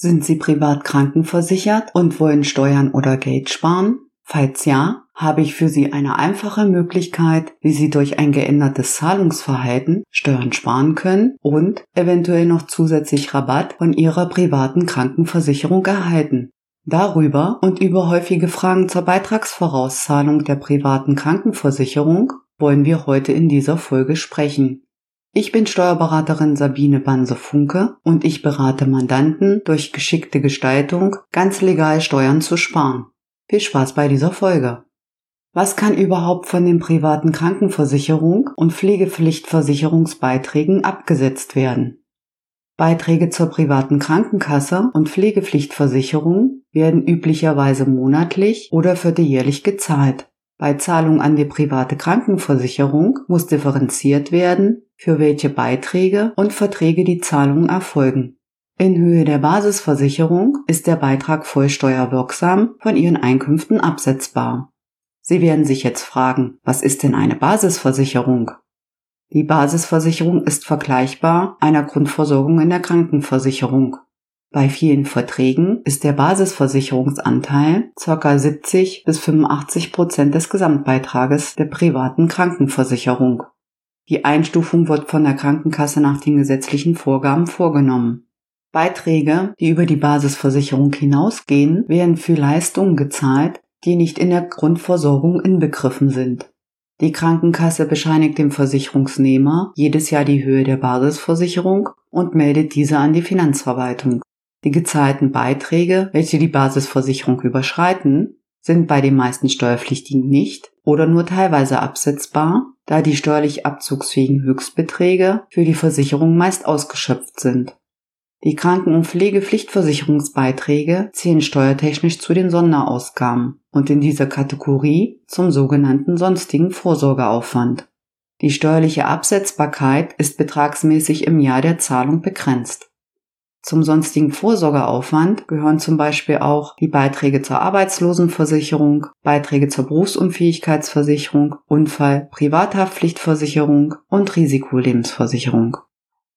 Sind Sie privat krankenversichert und wollen Steuern oder Geld sparen? Falls ja, habe ich für Sie eine einfache Möglichkeit, wie Sie durch ein geändertes Zahlungsverhalten Steuern sparen können und eventuell noch zusätzlich Rabatt von Ihrer privaten Krankenversicherung erhalten. Darüber und über häufige Fragen zur Beitragsvorauszahlung der privaten Krankenversicherung wollen wir heute in dieser Folge sprechen. Ich bin Steuerberaterin Sabine Banse-Funke und ich berate Mandanten durch geschickte Gestaltung ganz legal Steuern zu sparen. Viel Spaß bei dieser Folge. Was kann überhaupt von den privaten Krankenversicherung und Pflegepflichtversicherungsbeiträgen abgesetzt werden? Beiträge zur privaten Krankenkasse und Pflegepflichtversicherung werden üblicherweise monatlich oder vierteljährlich gezahlt. Bei Zahlung an die private Krankenversicherung muss differenziert werden, für welche Beiträge und Verträge die Zahlungen erfolgen. In Höhe der Basisversicherung ist der Beitrag voll steuerwirksam von Ihren Einkünften absetzbar. Sie werden sich jetzt fragen, was ist denn eine Basisversicherung? Die Basisversicherung ist vergleichbar einer Grundversorgung in der Krankenversicherung. Bei vielen Verträgen ist der Basisversicherungsanteil ca. 70 bis 85 Prozent des Gesamtbeitrages der privaten Krankenversicherung. Die Einstufung wird von der Krankenkasse nach den gesetzlichen Vorgaben vorgenommen. Beiträge, die über die Basisversicherung hinausgehen, werden für Leistungen gezahlt, die nicht in der Grundversorgung inbegriffen sind. Die Krankenkasse bescheinigt dem Versicherungsnehmer jedes Jahr die Höhe der Basisversicherung und meldet diese an die Finanzverwaltung. Die gezahlten Beiträge, welche die Basisversicherung überschreiten, sind bei den meisten Steuerpflichtigen nicht oder nur teilweise absetzbar, da die steuerlich abzugsfähigen Höchstbeträge für die Versicherung meist ausgeschöpft sind. Die Kranken- und Pflegepflichtversicherungsbeiträge zählen steuertechnisch zu den Sonderausgaben und in dieser Kategorie zum sogenannten sonstigen Vorsorgeaufwand. Die steuerliche Absetzbarkeit ist betragsmäßig im Jahr der Zahlung begrenzt. Zum sonstigen Vorsorgeaufwand gehören zum Beispiel auch die Beiträge zur Arbeitslosenversicherung, Beiträge zur Berufsunfähigkeitsversicherung, Unfall, Privathaftpflichtversicherung und Risikolebensversicherung.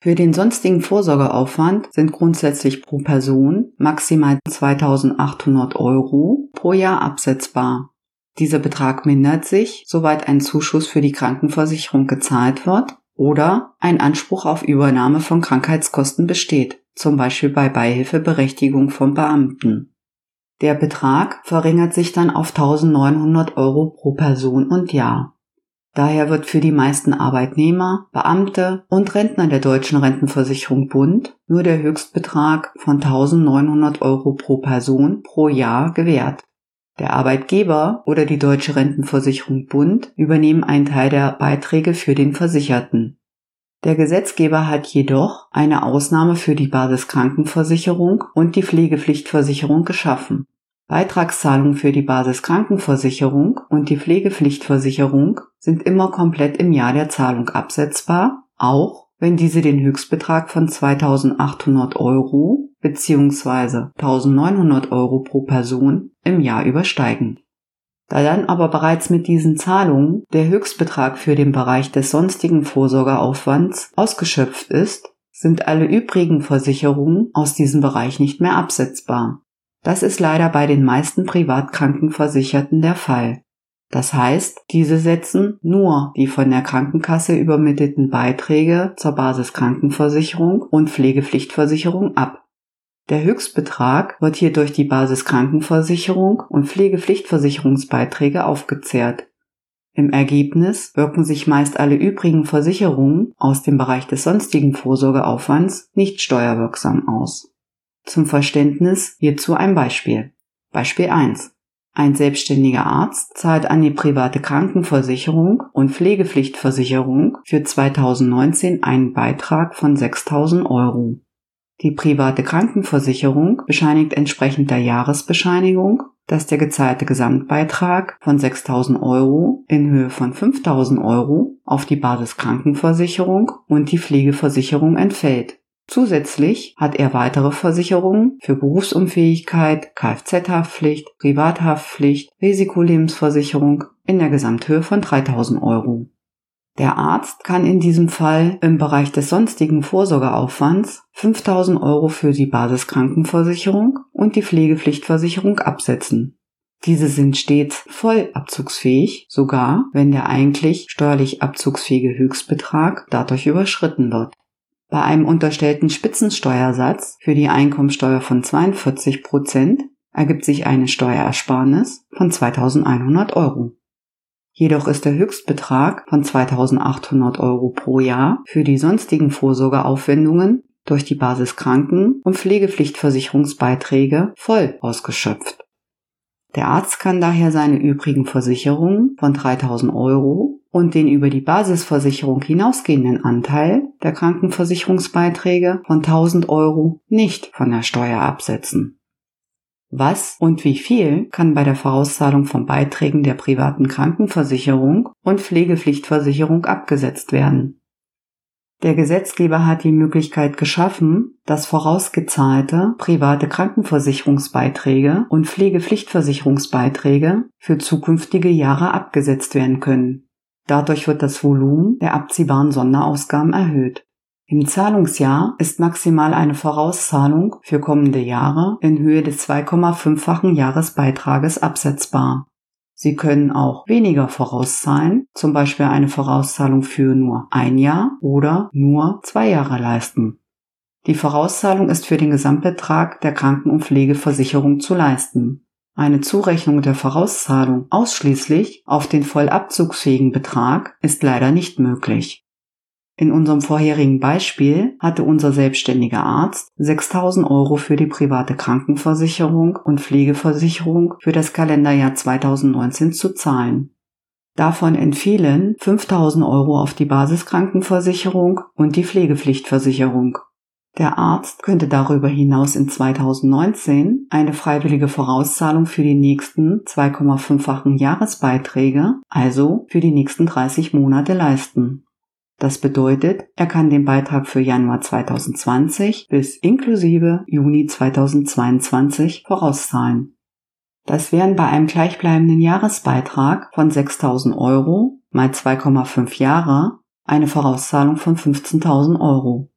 Für den sonstigen Vorsorgeaufwand sind grundsätzlich pro Person maximal 2800 Euro pro Jahr absetzbar. Dieser Betrag mindert sich, soweit ein Zuschuss für die Krankenversicherung gezahlt wird oder ein Anspruch auf Übernahme von Krankheitskosten besteht zum Beispiel bei Beihilfeberechtigung von Beamten. Der Betrag verringert sich dann auf 1900 Euro pro Person und Jahr. Daher wird für die meisten Arbeitnehmer, Beamte und Rentner der deutschen Rentenversicherung Bund nur der Höchstbetrag von 1900 Euro pro Person pro Jahr gewährt. Der Arbeitgeber oder die deutsche Rentenversicherung Bund übernehmen einen Teil der Beiträge für den Versicherten. Der Gesetzgeber hat jedoch eine Ausnahme für die Basiskrankenversicherung und die Pflegepflichtversicherung geschaffen. Beitragszahlungen für die Basiskrankenversicherung und die Pflegepflichtversicherung sind immer komplett im Jahr der Zahlung absetzbar, auch wenn diese den Höchstbetrag von 2800 Euro bzw. 1900 Euro pro Person im Jahr übersteigen. Da dann aber bereits mit diesen Zahlungen der Höchstbetrag für den Bereich des sonstigen Vorsorgeaufwands ausgeschöpft ist, sind alle übrigen Versicherungen aus diesem Bereich nicht mehr absetzbar. Das ist leider bei den meisten Privatkrankenversicherten der Fall. Das heißt, diese setzen nur die von der Krankenkasse übermittelten Beiträge zur Basiskrankenversicherung und Pflegepflichtversicherung ab. Der Höchstbetrag wird hier durch die Basiskrankenversicherung und Pflegepflichtversicherungsbeiträge aufgezehrt. Im Ergebnis wirken sich meist alle übrigen Versicherungen aus dem Bereich des sonstigen Vorsorgeaufwands nicht steuerwirksam aus. Zum Verständnis hierzu ein Beispiel. Beispiel 1. Ein selbstständiger Arzt zahlt an die private Krankenversicherung und Pflegepflichtversicherung für 2019 einen Beitrag von 6000 Euro. Die private Krankenversicherung bescheinigt entsprechend der Jahresbescheinigung, dass der gezahlte Gesamtbeitrag von 6.000 Euro in Höhe von 5.000 Euro auf die Basiskrankenversicherung und die Pflegeversicherung entfällt. Zusätzlich hat er weitere Versicherungen für Berufsunfähigkeit, Kfz-Haftpflicht, Privathaftpflicht, Risikolebensversicherung in der Gesamthöhe von 3000 Euro. Der Arzt kann in diesem Fall im Bereich des sonstigen Vorsorgeaufwands 5000 Euro für die Basiskrankenversicherung und die Pflegepflichtversicherung absetzen. Diese sind stets voll abzugsfähig, sogar wenn der eigentlich steuerlich abzugsfähige Höchstbetrag dadurch überschritten wird. Bei einem unterstellten Spitzensteuersatz für die Einkommensteuer von 42 Prozent ergibt sich eine Steuerersparnis von 2100 Euro. Jedoch ist der Höchstbetrag von 2800 Euro pro Jahr für die sonstigen Vorsorgeaufwendungen durch die Basiskranken- und Pflegepflichtversicherungsbeiträge voll ausgeschöpft. Der Arzt kann daher seine übrigen Versicherungen von 3000 Euro und den über die Basisversicherung hinausgehenden Anteil der Krankenversicherungsbeiträge von 1000 Euro nicht von der Steuer absetzen. Was und wie viel kann bei der Vorauszahlung von Beiträgen der privaten Krankenversicherung und Pflegepflichtversicherung abgesetzt werden? Der Gesetzgeber hat die Möglichkeit geschaffen, dass vorausgezahlte private Krankenversicherungsbeiträge und Pflegepflichtversicherungsbeiträge für zukünftige Jahre abgesetzt werden können. Dadurch wird das Volumen der abziehbaren Sonderausgaben erhöht. Im Zahlungsjahr ist maximal eine Vorauszahlung für kommende Jahre in Höhe des 2,5-fachen Jahresbeitrages absetzbar. Sie können auch weniger vorauszahlen, zum Beispiel eine Vorauszahlung für nur ein Jahr oder nur zwei Jahre leisten. Die Vorauszahlung ist für den Gesamtbetrag der Kranken- und Pflegeversicherung zu leisten. Eine Zurechnung der Vorauszahlung ausschließlich auf den voll abzugsfähigen Betrag ist leider nicht möglich. In unserem vorherigen Beispiel hatte unser selbstständiger Arzt 6000 Euro für die private Krankenversicherung und Pflegeversicherung für das Kalenderjahr 2019 zu zahlen. Davon entfielen 5000 Euro auf die Basiskrankenversicherung und die Pflegepflichtversicherung. Der Arzt könnte darüber hinaus in 2019 eine freiwillige Vorauszahlung für die nächsten 2,5-fachen Jahresbeiträge, also für die nächsten 30 Monate leisten. Das bedeutet, er kann den Beitrag für Januar 2020 bis inklusive Juni 2022 vorauszahlen. Das wären bei einem gleichbleibenden Jahresbeitrag von 6000 Euro mal 2,5 Jahre eine Vorauszahlung von 15.000 Euro.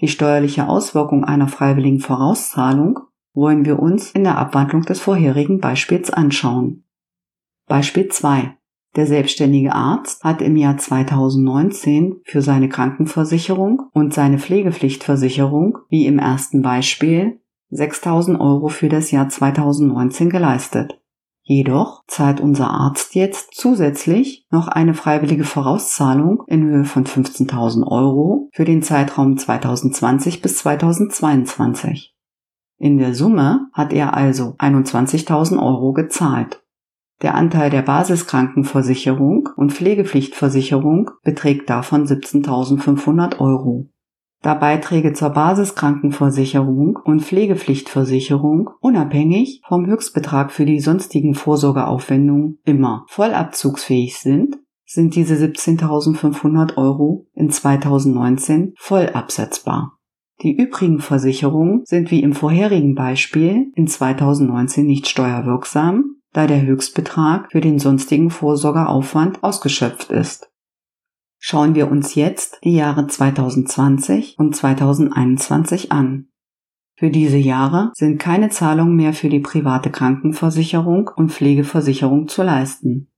Die steuerliche Auswirkung einer freiwilligen Vorauszahlung wollen wir uns in der Abwandlung des vorherigen Beispiels anschauen. Beispiel 2. Der selbstständige Arzt hat im Jahr 2019 für seine Krankenversicherung und seine Pflegepflichtversicherung, wie im ersten Beispiel, 6000 Euro für das Jahr 2019 geleistet. Jedoch zahlt unser Arzt jetzt zusätzlich noch eine freiwillige Vorauszahlung in Höhe von 15.000 Euro für den Zeitraum 2020 bis 2022. In der Summe hat er also 21.000 Euro gezahlt. Der Anteil der Basiskrankenversicherung und Pflegepflichtversicherung beträgt davon 17.500 Euro. Da Beiträge zur Basiskrankenversicherung und Pflegepflichtversicherung unabhängig vom Höchstbetrag für die sonstigen Vorsorgeaufwendungen immer vollabzugsfähig sind, sind diese 17.500 Euro in 2019 voll absetzbar. Die übrigen Versicherungen sind wie im vorherigen Beispiel in 2019 nicht steuerwirksam, da der Höchstbetrag für den sonstigen Vorsorgeaufwand ausgeschöpft ist. Schauen wir uns jetzt die Jahre 2020 und 2021 an. Für diese Jahre sind keine Zahlungen mehr für die private Krankenversicherung und Pflegeversicherung zu leisten.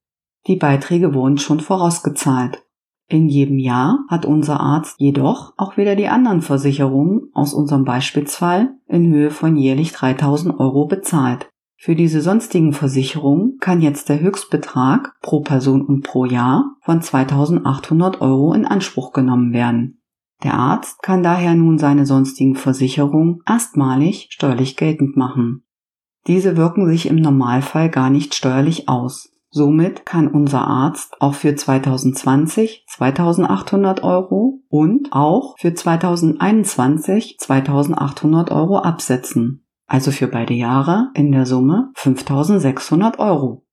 Die Beiträge wurden schon vorausgezahlt. In jedem Jahr hat unser Arzt jedoch auch wieder die anderen Versicherungen aus unserem Beispielsfall in Höhe von jährlich 3000 Euro bezahlt. Für diese sonstigen Versicherungen kann jetzt der Höchstbetrag pro Person und pro Jahr von 2800 Euro in Anspruch genommen werden. Der Arzt kann daher nun seine sonstigen Versicherungen erstmalig steuerlich geltend machen. Diese wirken sich im Normalfall gar nicht steuerlich aus. Somit kann unser Arzt auch für 2020 2800 Euro und auch für 2021 2800 Euro absetzen also für beide Jahre in der Summe 5600 Euro.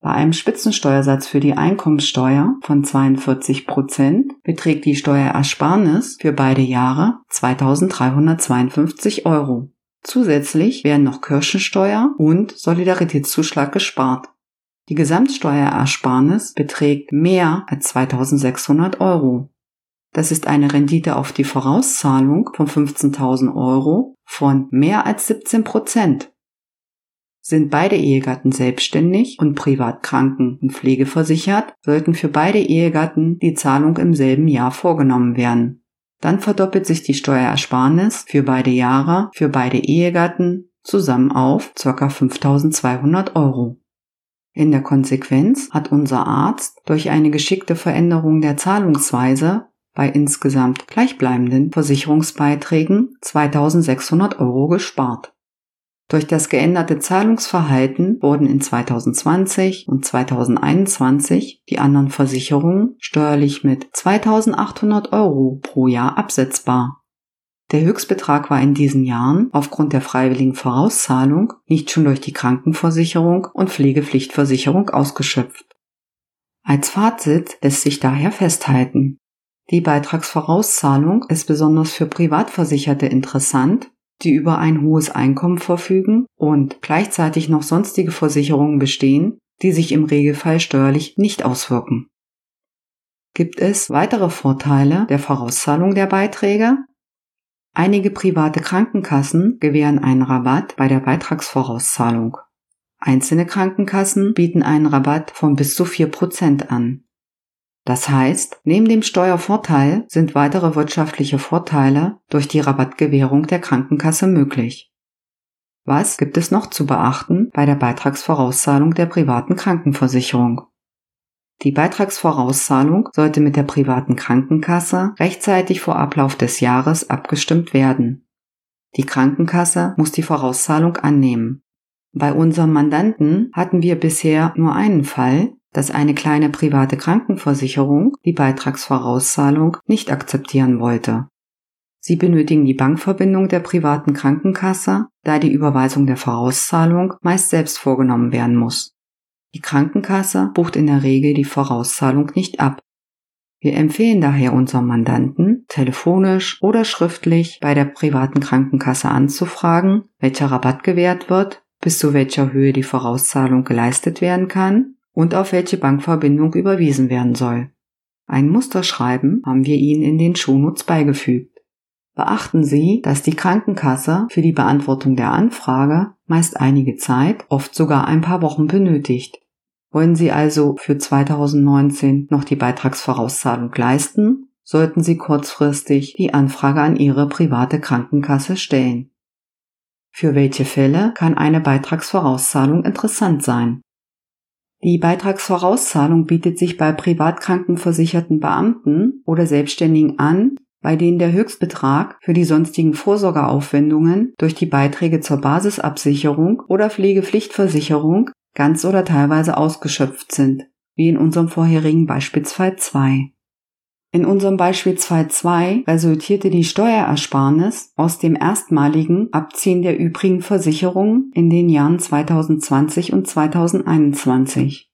Bei einem Spitzensteuersatz für die Einkommenssteuer von 42 Prozent beträgt die Steuerersparnis für beide Jahre 2352 Euro. Zusätzlich werden noch Kirchensteuer und Solidaritätszuschlag gespart. Die Gesamtsteuerersparnis beträgt mehr als 2600 Euro. Das ist eine Rendite auf die Vorauszahlung von 15.000 Euro von mehr als 17 Prozent. Sind beide Ehegatten selbstständig und privat kranken- und pflegeversichert, sollten für beide Ehegatten die Zahlung im selben Jahr vorgenommen werden. Dann verdoppelt sich die Steuerersparnis für beide Jahre für beide Ehegatten zusammen auf ca. 5200 Euro. In der Konsequenz hat unser Arzt durch eine geschickte Veränderung der Zahlungsweise bei insgesamt gleichbleibenden Versicherungsbeiträgen 2600 Euro gespart. Durch das geänderte Zahlungsverhalten wurden in 2020 und 2021 die anderen Versicherungen steuerlich mit 2800 Euro pro Jahr absetzbar. Der Höchstbetrag war in diesen Jahren aufgrund der freiwilligen Vorauszahlung nicht schon durch die Krankenversicherung und Pflegepflichtversicherung ausgeschöpft. Als Fazit lässt sich daher festhalten, die Beitragsvorauszahlung ist besonders für Privatversicherte interessant, die über ein hohes Einkommen verfügen und gleichzeitig noch sonstige Versicherungen bestehen, die sich im Regelfall steuerlich nicht auswirken. Gibt es weitere Vorteile der Vorauszahlung der Beiträge? Einige private Krankenkassen gewähren einen Rabatt bei der Beitragsvorauszahlung. Einzelne Krankenkassen bieten einen Rabatt von bis zu 4% an. Das heißt, neben dem Steuervorteil sind weitere wirtschaftliche Vorteile durch die Rabattgewährung der Krankenkasse möglich. Was gibt es noch zu beachten bei der Beitragsvorauszahlung der privaten Krankenversicherung? Die Beitragsvorauszahlung sollte mit der privaten Krankenkasse rechtzeitig vor Ablauf des Jahres abgestimmt werden. Die Krankenkasse muss die Vorauszahlung annehmen. Bei unserem Mandanten hatten wir bisher nur einen Fall, dass eine kleine private Krankenversicherung die Beitragsvorauszahlung nicht akzeptieren wollte. Sie benötigen die Bankverbindung der privaten Krankenkasse, da die Überweisung der Vorauszahlung meist selbst vorgenommen werden muss. Die Krankenkasse bucht in der Regel die Vorauszahlung nicht ab. Wir empfehlen daher unserem Mandanten, telefonisch oder schriftlich bei der privaten Krankenkasse anzufragen, welcher Rabatt gewährt wird, bis zu welcher Höhe die Vorauszahlung geleistet werden kann und auf welche Bankverbindung überwiesen werden soll. Ein Musterschreiben haben wir Ihnen in den Shownotes beigefügt. Beachten Sie, dass die Krankenkasse für die Beantwortung der Anfrage meist einige Zeit, oft sogar ein paar Wochen benötigt. Wollen Sie also für 2019 noch die Beitragsvorauszahlung leisten, sollten Sie kurzfristig die Anfrage an Ihre private Krankenkasse stellen. Für welche Fälle kann eine Beitragsvorauszahlung interessant sein? Die Beitragsvorauszahlung bietet sich bei privatkrankenversicherten Beamten oder Selbstständigen an, bei denen der Höchstbetrag für die sonstigen Vorsorgeaufwendungen durch die Beiträge zur Basisabsicherung oder Pflegepflichtversicherung ganz oder teilweise ausgeschöpft sind, wie in unserem vorherigen Beispielsfall 2. In unserem Beispiel 2.2 resultierte die Steuerersparnis aus dem erstmaligen Abziehen der übrigen Versicherungen in den Jahren 2020 und 2021.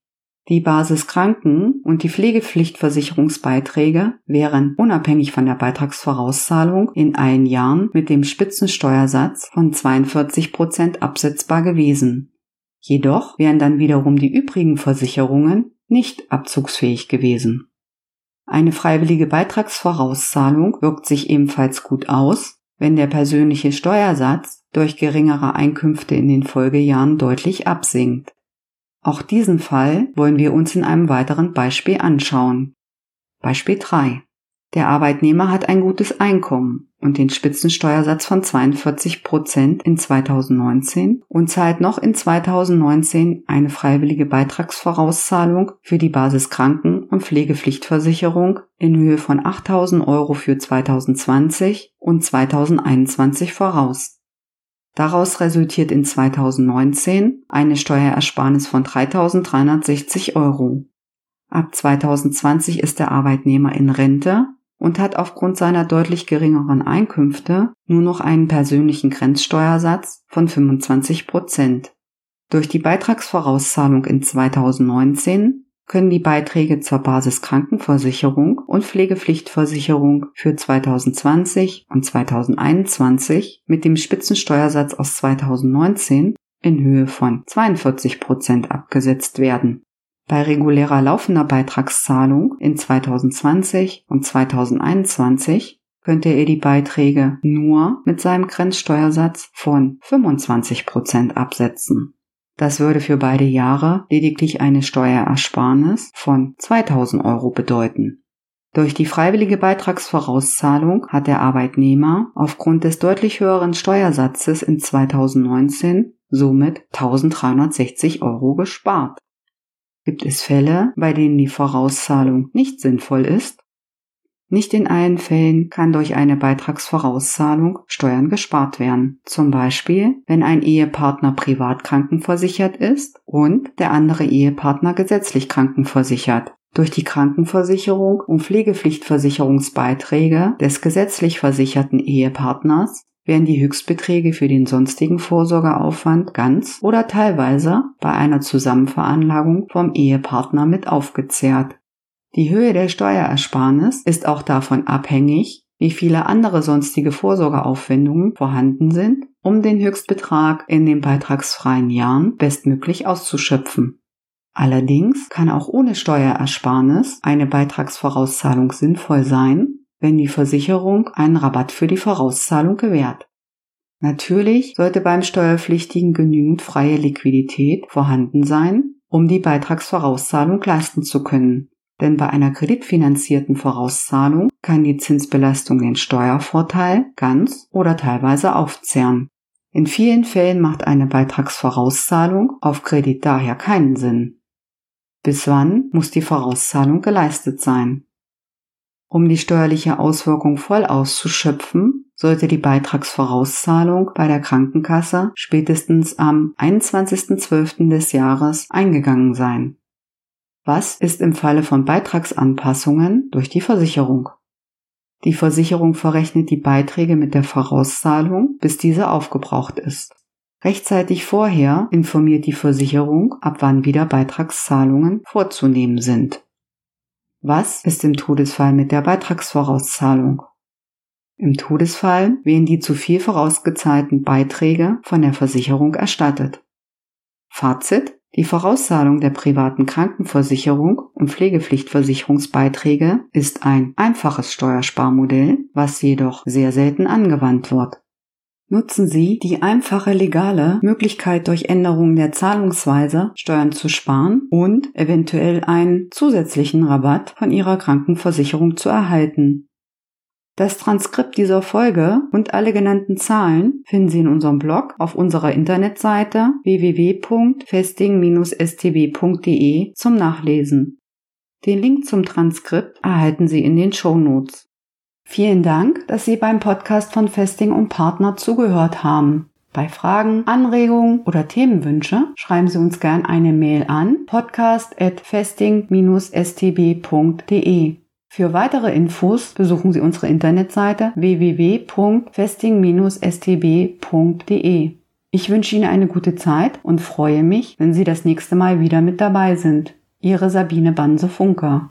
Die Basiskranken- und die Pflegepflichtversicherungsbeiträge wären unabhängig von der Beitragsvorauszahlung in allen Jahren mit dem Spitzensteuersatz von 42 Prozent absetzbar gewesen. Jedoch wären dann wiederum die übrigen Versicherungen nicht abzugsfähig gewesen. Eine freiwillige Beitragsvorauszahlung wirkt sich ebenfalls gut aus, wenn der persönliche Steuersatz durch geringere Einkünfte in den Folgejahren deutlich absinkt. Auch diesen Fall wollen wir uns in einem weiteren Beispiel anschauen. Beispiel 3. Der Arbeitnehmer hat ein gutes Einkommen und den Spitzensteuersatz von 42 Prozent in 2019 und zahlt noch in 2019 eine freiwillige Beitragsvorauszahlung für die Basiskranken- und Pflegepflichtversicherung in Höhe von 8000 Euro für 2020 und 2021 voraus. Daraus resultiert in 2019 eine Steuerersparnis von 3.360 Euro. Ab 2020 ist der Arbeitnehmer in Rente und hat aufgrund seiner deutlich geringeren Einkünfte nur noch einen persönlichen Grenzsteuersatz von 25 Prozent. Durch die Beitragsvorauszahlung in 2019 können die Beiträge zur Basiskrankenversicherung und Pflegepflichtversicherung für 2020 und 2021 mit dem Spitzensteuersatz aus 2019 in Höhe von 42 Prozent abgesetzt werden. Bei regulärer laufender Beitragszahlung in 2020 und 2021 könnte er die Beiträge nur mit seinem Grenzsteuersatz von 25 Prozent absetzen. Das würde für beide Jahre lediglich eine Steuerersparnis von 2000 Euro bedeuten. Durch die freiwillige Beitragsvorauszahlung hat der Arbeitnehmer aufgrund des deutlich höheren Steuersatzes in 2019 somit 1360 Euro gespart. Gibt es Fälle, bei denen die Vorauszahlung nicht sinnvoll ist? Nicht in allen Fällen kann durch eine Beitragsvorauszahlung Steuern gespart werden. Zum Beispiel, wenn ein Ehepartner privat krankenversichert ist und der andere Ehepartner gesetzlich krankenversichert. Durch die Krankenversicherung und Pflegepflichtversicherungsbeiträge des gesetzlich versicherten Ehepartners werden die Höchstbeträge für den sonstigen Vorsorgeaufwand ganz oder teilweise bei einer Zusammenveranlagung vom Ehepartner mit aufgezehrt. Die Höhe der Steuerersparnis ist auch davon abhängig, wie viele andere sonstige Vorsorgeaufwendungen vorhanden sind, um den Höchstbetrag in den beitragsfreien Jahren bestmöglich auszuschöpfen. Allerdings kann auch ohne Steuerersparnis eine Beitragsvorauszahlung sinnvoll sein, wenn die Versicherung einen Rabatt für die Vorauszahlung gewährt. Natürlich sollte beim Steuerpflichtigen genügend freie Liquidität vorhanden sein, um die Beitragsvorauszahlung leisten zu können denn bei einer kreditfinanzierten Vorauszahlung kann die Zinsbelastung den Steuervorteil ganz oder teilweise aufzehren. In vielen Fällen macht eine Beitragsvorauszahlung auf Kredit daher keinen Sinn. Bis wann muss die Vorauszahlung geleistet sein? Um die steuerliche Auswirkung voll auszuschöpfen, sollte die Beitragsvorauszahlung bei der Krankenkasse spätestens am 21.12. des Jahres eingegangen sein. Was ist im Falle von Beitragsanpassungen durch die Versicherung? Die Versicherung verrechnet die Beiträge mit der Vorauszahlung, bis diese aufgebraucht ist. Rechtzeitig vorher informiert die Versicherung, ab wann wieder Beitragszahlungen vorzunehmen sind. Was ist im Todesfall mit der Beitragsvorauszahlung? Im Todesfall werden die zu viel vorausgezahlten Beiträge von der Versicherung erstattet. Fazit die Vorauszahlung der privaten Krankenversicherung und Pflegepflichtversicherungsbeiträge ist ein einfaches Steuersparmodell, was jedoch sehr selten angewandt wird. Nutzen Sie die einfache legale Möglichkeit durch Änderungen der Zahlungsweise Steuern zu sparen und eventuell einen zusätzlichen Rabatt von Ihrer Krankenversicherung zu erhalten. Das Transkript dieser Folge und alle genannten Zahlen finden Sie in unserem Blog auf unserer Internetseite www.festing-stb.de zum Nachlesen. Den Link zum Transkript erhalten Sie in den Show Notes. Vielen Dank, dass Sie beim Podcast von Festing und Partner zugehört haben. Bei Fragen, Anregungen oder Themenwünsche schreiben Sie uns gern eine Mail an podcast@festing-stb.de. Für weitere Infos besuchen Sie unsere Internetseite www.festing-stb.de. Ich wünsche Ihnen eine gute Zeit und freue mich, wenn Sie das nächste Mal wieder mit dabei sind. Ihre Sabine Banse-Funker.